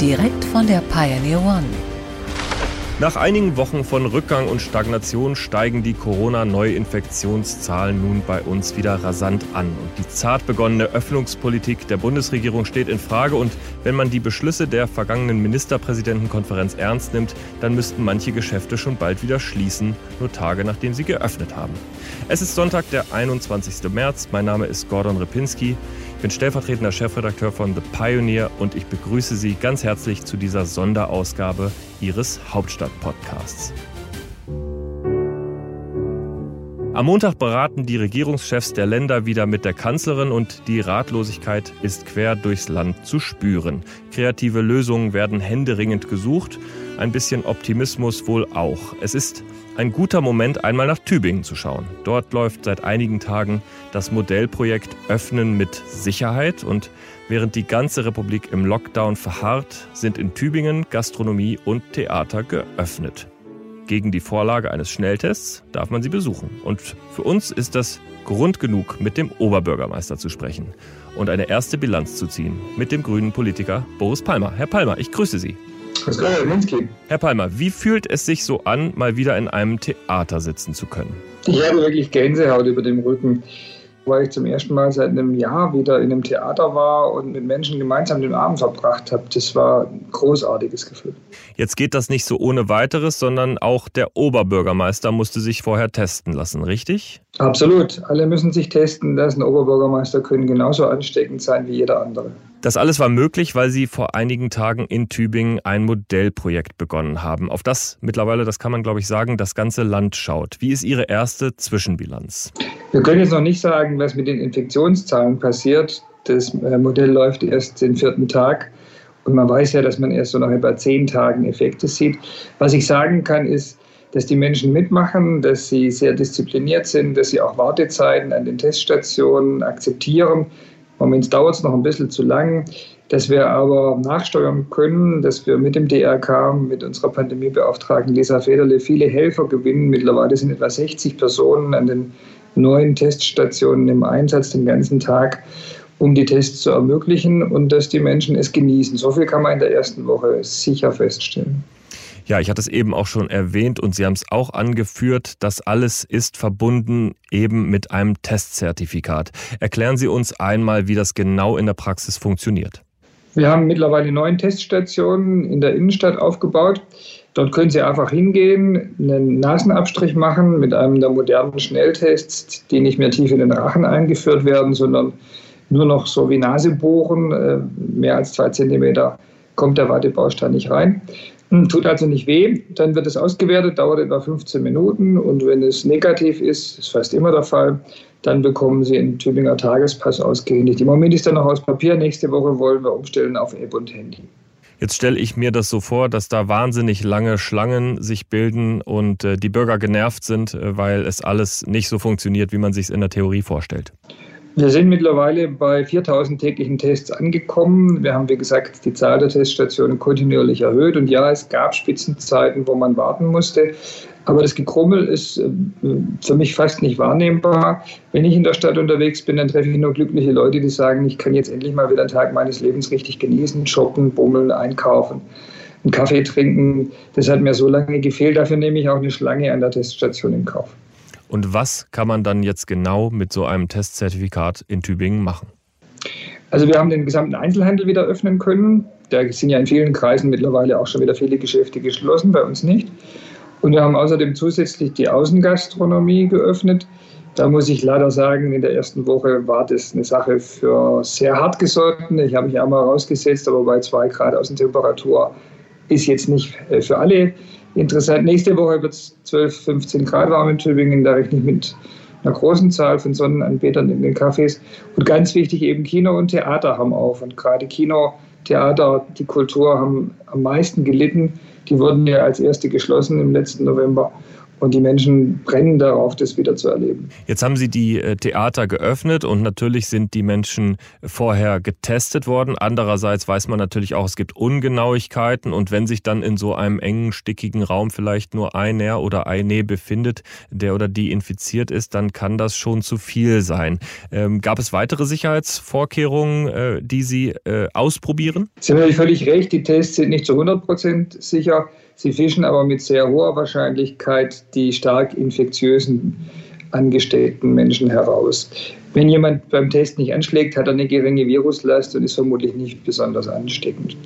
Direkt von der Pioneer One. Nach einigen Wochen von Rückgang und Stagnation steigen die Corona-Neuinfektionszahlen nun bei uns wieder rasant an. Und die zart begonnene Öffnungspolitik der Bundesregierung steht in Frage. Und wenn man die Beschlüsse der vergangenen Ministerpräsidentenkonferenz ernst nimmt, dann müssten manche Geschäfte schon bald wieder schließen, nur Tage nachdem sie geöffnet haben. Es ist Sonntag, der 21. März. Mein Name ist Gordon Repinski. Ich bin stellvertretender Chefredakteur von The Pioneer und ich begrüße Sie ganz herzlich zu dieser Sonderausgabe Ihres Hauptstadt-Podcasts. Am Montag beraten die Regierungschefs der Länder wieder mit der Kanzlerin und die Ratlosigkeit ist quer durchs Land zu spüren. Kreative Lösungen werden händeringend gesucht, ein bisschen Optimismus wohl auch. Es ist ein guter Moment, einmal nach Tübingen zu schauen. Dort läuft seit einigen Tagen das Modellprojekt Öffnen mit Sicherheit und während die ganze Republik im Lockdown verharrt, sind in Tübingen Gastronomie und Theater geöffnet. Gegen die Vorlage eines Schnelltests darf man sie besuchen. Und für uns ist das Grund genug, mit dem Oberbürgermeister zu sprechen und eine erste Bilanz zu ziehen mit dem grünen Politiker Boris Palmer. Herr Palmer, ich grüße Sie. Herr Palmer, wie fühlt es sich so an, mal wieder in einem Theater sitzen zu können? Ich habe wirklich Gänsehaut über dem Rücken weil ich zum ersten Mal seit einem Jahr wieder in einem Theater war und mit Menschen gemeinsam den Abend verbracht habe. Das war ein großartiges Gefühl. Jetzt geht das nicht so ohne weiteres, sondern auch der Oberbürgermeister musste sich vorher testen lassen, richtig? Absolut. Alle müssen sich testen lassen. Oberbürgermeister können genauso ansteckend sein wie jeder andere. Das alles war möglich, weil Sie vor einigen Tagen in Tübingen ein Modellprojekt begonnen haben, auf das mittlerweile, das kann man glaube ich sagen, das ganze Land schaut. Wie ist Ihre erste Zwischenbilanz? Wir können jetzt noch nicht sagen, was mit den Infektionszahlen passiert. Das äh, Modell läuft erst den vierten Tag. Und man weiß ja, dass man erst so nach etwa zehn Tagen Effekte sieht. Was ich sagen kann, ist, dass die Menschen mitmachen, dass sie sehr diszipliniert sind, dass sie auch Wartezeiten an den Teststationen akzeptieren. Moment dauert es noch ein bisschen zu lang, dass wir aber nachsteuern können, dass wir mit dem DRK, mit unserer Pandemiebeauftragten Lisa Federle viele Helfer gewinnen. Mittlerweile sind etwa 60 Personen an den neuen Teststationen im Einsatz den ganzen Tag, um die Tests zu ermöglichen und dass die Menschen es genießen. So viel kann man in der ersten Woche sicher feststellen. Ja, ich hatte es eben auch schon erwähnt und Sie haben es auch angeführt, das alles ist verbunden eben mit einem Testzertifikat. Erklären Sie uns einmal, wie das genau in der Praxis funktioniert. Wir haben mittlerweile neun Teststationen in der Innenstadt aufgebaut. Dort können Sie einfach hingehen, einen Nasenabstrich machen mit einem der modernen Schnelltests, die nicht mehr tief in den Rachen eingeführt werden, sondern nur noch so wie Nase bohren, äh, mehr als zwei Zentimeter kommt der Wartebaustein nicht rein. Hm, tut also nicht weh, dann wird es ausgewertet, dauert etwa 15 Minuten und wenn es negativ ist, ist fast immer der Fall, dann bekommen Sie einen Tübinger Tagespass ausgehändigt. Im Moment ist er noch aus Papier, nächste Woche wollen wir umstellen auf App und Handy. Jetzt stelle ich mir das so vor, dass da wahnsinnig lange Schlangen sich bilden und äh, die Bürger genervt sind, äh, weil es alles nicht so funktioniert, wie man sich es in der Theorie vorstellt. Wir sind mittlerweile bei 4000 täglichen Tests angekommen. Wir haben, wie gesagt, die Zahl der Teststationen kontinuierlich erhöht. Und ja, es gab Spitzenzeiten, wo man warten musste. Aber das Gekrummel ist äh, für mich fast nicht wahrnehmbar. Wenn ich in der Stadt unterwegs bin, dann treffe ich nur glückliche Leute, die sagen, ich kann jetzt endlich mal wieder einen Tag meines Lebens richtig genießen, shoppen, bummeln, einkaufen, einen Kaffee trinken. Das hat mir so lange gefehlt. Dafür nehme ich auch eine Schlange an der Teststation in Kauf. Und was kann man dann jetzt genau mit so einem Testzertifikat in Tübingen machen? Also wir haben den gesamten Einzelhandel wieder öffnen können. Da sind ja in vielen Kreisen mittlerweile auch schon wieder viele Geschäfte geschlossen, bei uns nicht. Und wir haben außerdem zusätzlich die Außengastronomie geöffnet. Da muss ich leider sagen, in der ersten Woche war das eine Sache für sehr hartgesottene. Ich habe mich einmal rausgesetzt, aber bei zwei Grad Außentemperatur ist jetzt nicht äh, für alle interessant. Nächste Woche wird es 12, 15 Grad warm in Tübingen. Da rechne ich mit einer großen Zahl von Sonnenanbetern in den Cafés. Und ganz wichtig, eben Kino und Theater haben auf. Und gerade Kino Theater, die Kultur haben am meisten gelitten. Die wurden ja als erste geschlossen im letzten November. Und die Menschen brennen darauf, das wieder zu erleben. Jetzt haben Sie die äh, Theater geöffnet und natürlich sind die Menschen vorher getestet worden. Andererseits weiß man natürlich auch, es gibt Ungenauigkeiten und wenn sich dann in so einem engen, stickigen Raum vielleicht nur einer oder eine befindet, der oder die infiziert ist, dann kann das schon zu viel sein. Ähm, gab es weitere Sicherheitsvorkehrungen, äh, die Sie äh, ausprobieren? Sie haben natürlich völlig recht, die Tests sind nicht zu 100 Prozent sicher. Sie fischen aber mit sehr hoher Wahrscheinlichkeit die stark infektiösen angesteckten Menschen heraus. Wenn jemand beim Test nicht anschlägt, hat er eine geringe Viruslast und ist vermutlich nicht besonders ansteckend.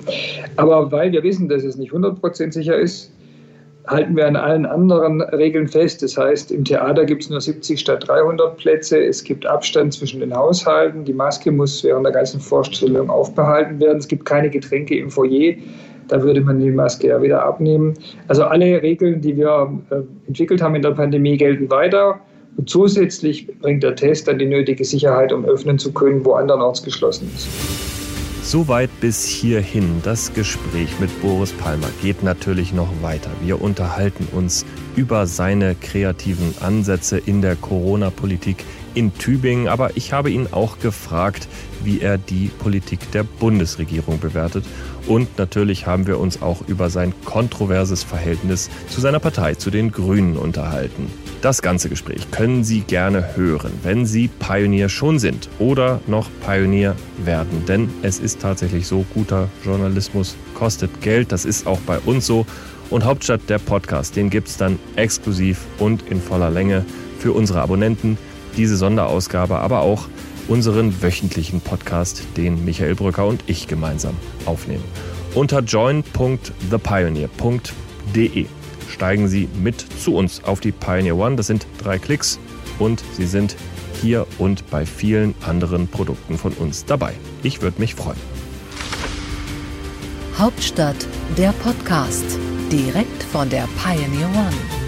Aber weil wir wissen, dass es nicht 100% sicher ist, halten wir an allen anderen Regeln fest. Das heißt, im Theater gibt es nur 70 statt 300 Plätze. Es gibt Abstand zwischen den Haushalten. Die Maske muss während der ganzen Vorstellung aufbehalten werden. Es gibt keine Getränke im Foyer. Da würde man die Maske ja wieder abnehmen. Also alle Regeln, die wir äh, entwickelt haben in der Pandemie, gelten weiter. Und zusätzlich bringt der Test dann die nötige Sicherheit, um öffnen zu können, wo andernorts geschlossen ist. Soweit bis hierhin. Das Gespräch mit Boris Palmer geht natürlich noch weiter. Wir unterhalten uns über seine kreativen Ansätze in der Corona-Politik in Tübingen. Aber ich habe ihn auch gefragt, wie er die Politik der Bundesregierung bewertet. Und natürlich haben wir uns auch über sein kontroverses Verhältnis zu seiner Partei, zu den Grünen, unterhalten. Das ganze Gespräch können Sie gerne hören, wenn Sie Pionier schon sind oder noch Pionier werden. Denn es ist tatsächlich so, guter Journalismus kostet Geld. Das ist auch bei uns so. Und Hauptstadt der Podcast, den gibt es dann exklusiv und in voller Länge für unsere Abonnenten. Diese Sonderausgabe, aber auch unseren wöchentlichen Podcast, den Michael Brücker und ich gemeinsam aufnehmen. Unter join.thepioneer.de steigen Sie mit zu uns auf die Pioneer One. Das sind drei Klicks und Sie sind hier und bei vielen anderen Produkten von uns dabei. Ich würde mich freuen. Hauptstadt der Podcast, direkt von der Pioneer One.